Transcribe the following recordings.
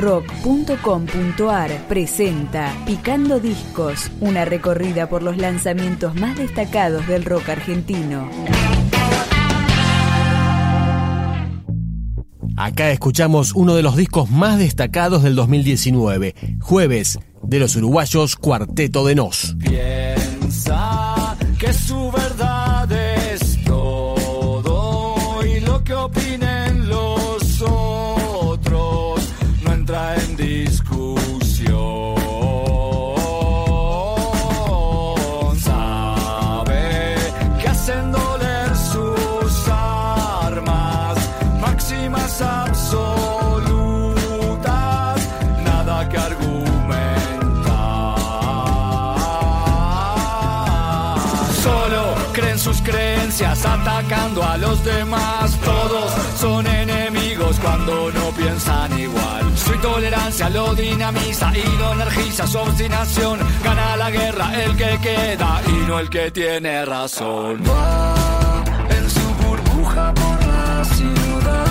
rock.com.ar presenta Picando Discos, una recorrida por los lanzamientos más destacados del rock argentino. Acá escuchamos uno de los discos más destacados del 2019, Jueves, de los uruguayos Cuarteto de Nos. Piensa que su verdad es todo y lo que opinen creencias atacando a los demás. Todos son enemigos cuando no piensan igual. Su intolerancia lo dinamiza y lo energiza. Su obstinación gana la guerra el que queda y no el que tiene razón. En su burbuja por la ciudad,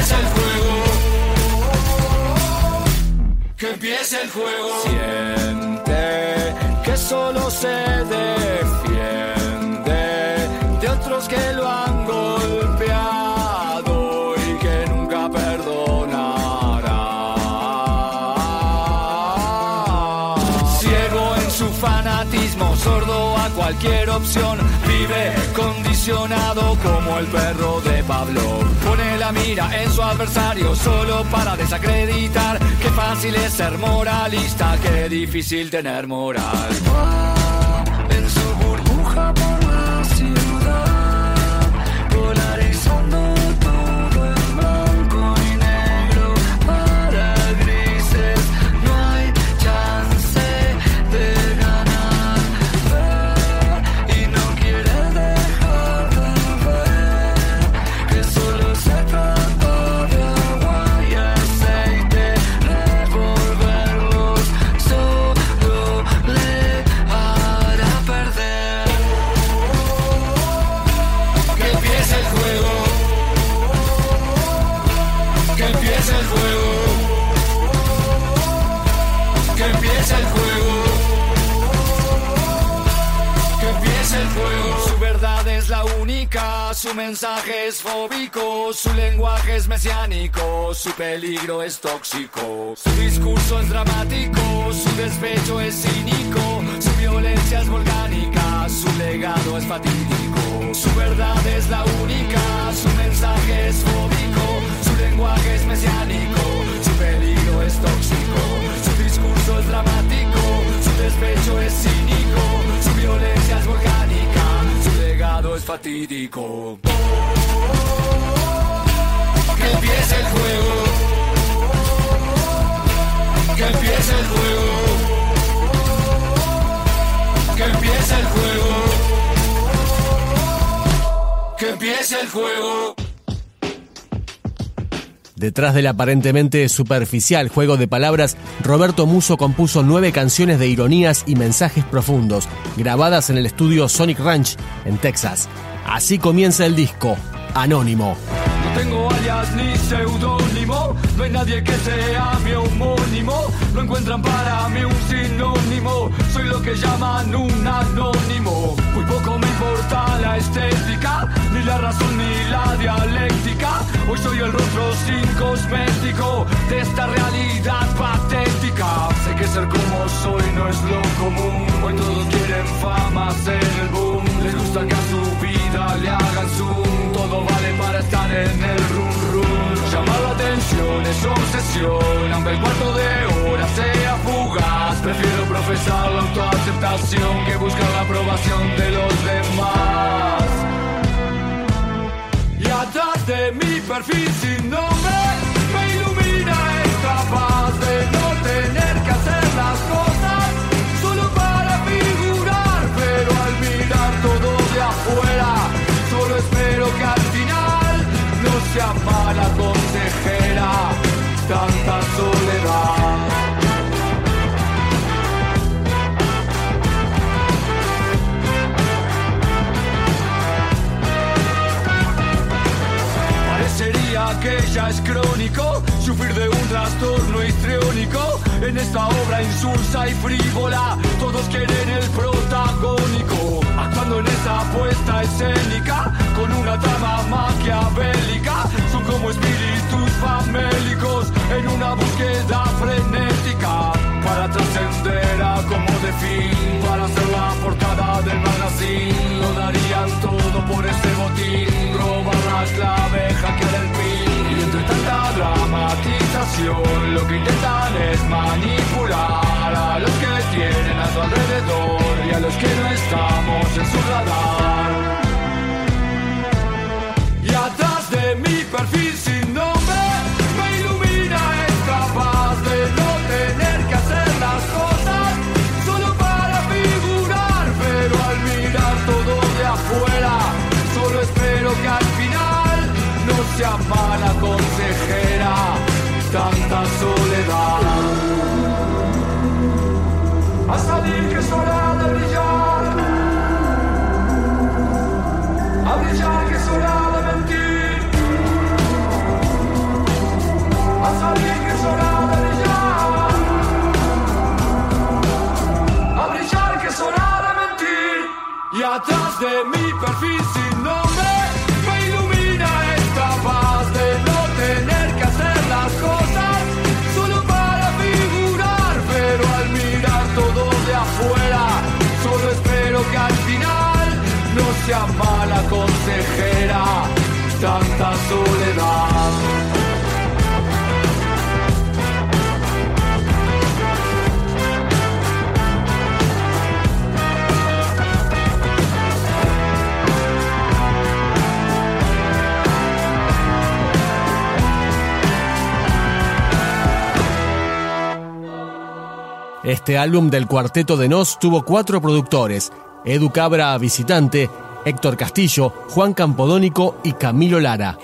empiece el fuego. Que empiece el juego. Siente que solo se defiende de otros que lo han golpeado y que nunca perdonará. Ciego en su fanatismo, sordo a cualquier opción, vive condicionado como el perro de Pablo. Mira en su adversario solo para desacreditar. Qué fácil es ser moralista, qué difícil tener moral. En su burbuja Su verdad es la única, su mensaje es fóbico, su lenguaje es mesiánico, su peligro es tóxico. Su discurso es dramático, su despecho es cínico, su violencia es volcánica, su legado es fatídico. Su verdad es la única, su mensaje es fóbico, su lenguaje es mesiánico, su peligro es tóxico. Su discurso es dramático, su despecho es cínico, Que empiece el juego. Que empiece el juego. Que empiece el juego. Que empiece el juego. Detrás del aparentemente superficial juego de palabras, Roberto Muso compuso nueve canciones de ironías y mensajes profundos, grabadas en el estudio Sonic Ranch, en Texas. Así comienza el disco, Anónimo. No tengo alias ni seudónimo, no hay nadie que sea mi homónimo. No encuentran para mí un sinónimo, soy lo que llaman un anónimo. Importa la estética, ni la razón ni la dialéctica. Hoy soy el rostro sin cosmético de esta realidad patética. Sé que ser como soy no es lo común, hoy todos quieren fama, ser el boom. Les gusta que a su vida le hagan zoom, todo vale para estar en el rum rum. Llama la atención, es obsesión, aunque el cuarto de hora sea fugaz. Prefiero profesar la autoaceptación que busca la aprobación de los demás. Y atrás de mi perfil sin nombre me ilumina esta paz de no tener que hacer las cosas solo para figurar, pero al mirar todo de afuera, solo espero que al final no sea mala consejera ya es crónico sufrir de un trastorno histriónico. En esta obra insulsa y frívola todos quieren el protagónico. Actuando en esa apuesta escénica con una trama maquiavélica. Son como espíritus famélicos en una búsqueda frenética. Para trascender a como de fin para ser la portada del magazine. Lo darían todo por ese botín. Robar la clave lo que intentan es manipular a los que tienen a su alrededor y a los que no estamos en su radar. Y atrás de mi perfil sin nombre me ilumina esta paz de no tener que hacer las cosas solo para figurar, pero al mirar todo de afuera, solo espero que al sea mala consejera, tanta soledad. A salir que es hora de brillar, a brillar que es de mentir, a salir que es hora de brillar, a brillar que es de mentir, y atrás de mi perfil sea mala consejera tanta. Este álbum del cuarteto de Nos tuvo cuatro productores, Edu Cabra visitante, Héctor Castillo, Juan Campodónico y Camilo Lara.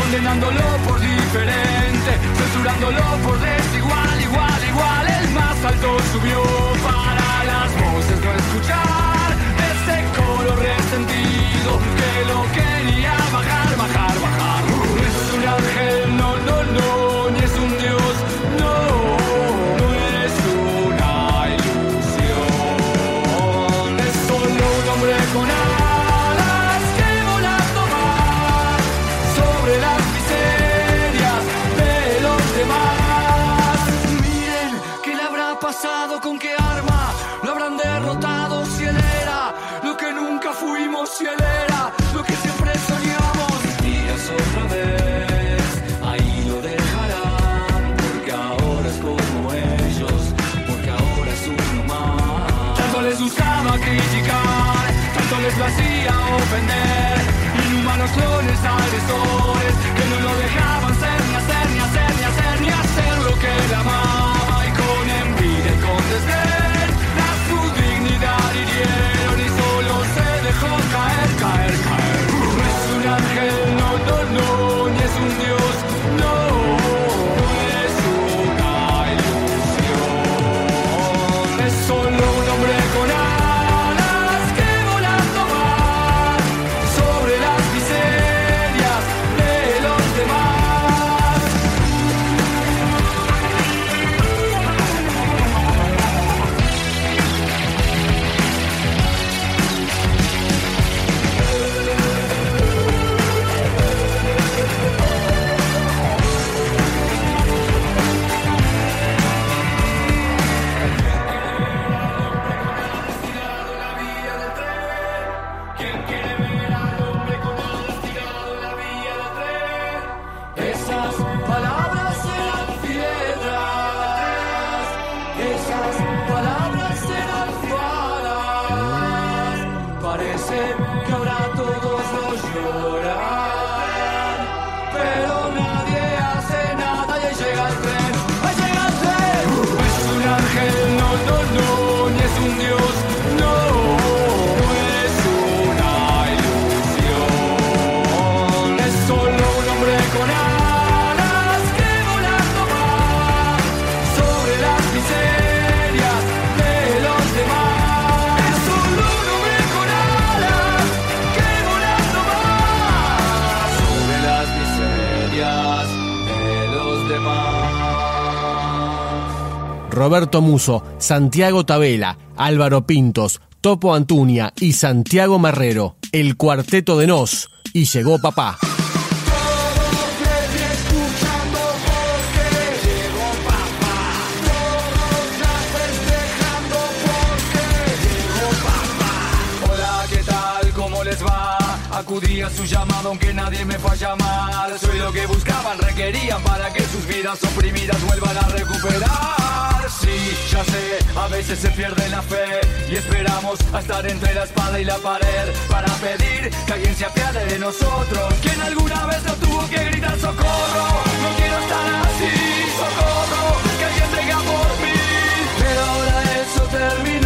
Condenándolo por diferente, censurándolo por desigual, igual, igual. El más alto subió para las voces no escuchar lo hacía ofender. Inhumanos clones agresores que no lo dejaban ser ni hacer ni hacer ni hacer ni hacer lo que él amaba. A su dignidad hirieron y solo se dejó caer, caer, caer. No es un ángel, no, no, no, ni es un dios, Roberto Muso, Santiago Tabela, Álvaro Pintos, Topo Antunia y Santiago Marrero, el cuarteto de Nos, y llegó papá. Acudí a su llamado aunque nadie me fue a llamar. Soy lo que buscaban, requerían para que sus vidas oprimidas vuelvan a recuperar. Sí, ya sé, a veces se pierde la fe y esperamos a estar entre la espada y la pared para pedir que alguien se apiade de nosotros. Quien alguna vez no tuvo que gritar socorro, no quiero estar así, socorro, que alguien venga por mí. Pero ahora eso terminó.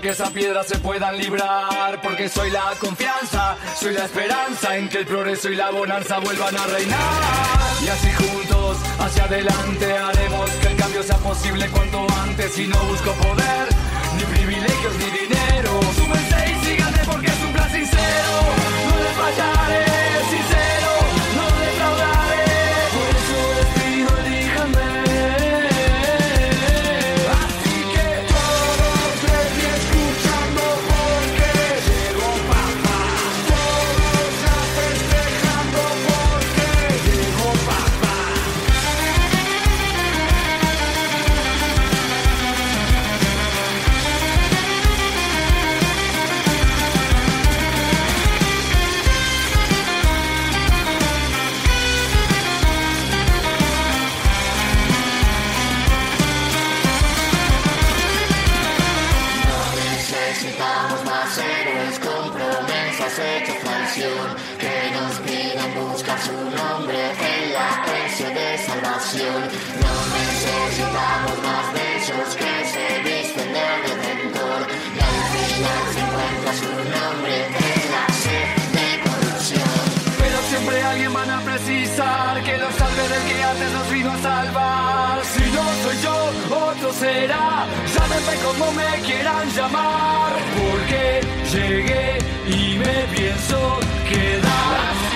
Que esa piedra se puedan librar. Porque soy la confianza, soy la esperanza en que el progreso y la bonanza vuelvan a reinar. Y así juntos, hacia adelante, haremos que el cambio sea posible cuanto antes. Y no busco poder, ni privilegios, ni dinero. Súmense y síganme porque es un plan sincero. Encuentra su nombre en la sed de corrupción. Pero siempre alguien van a precisar que lo salve del que antes nos vino a salvar. Si no soy yo, otro será. Llámenme como me quieran llamar. Porque llegué y me pienso quedar.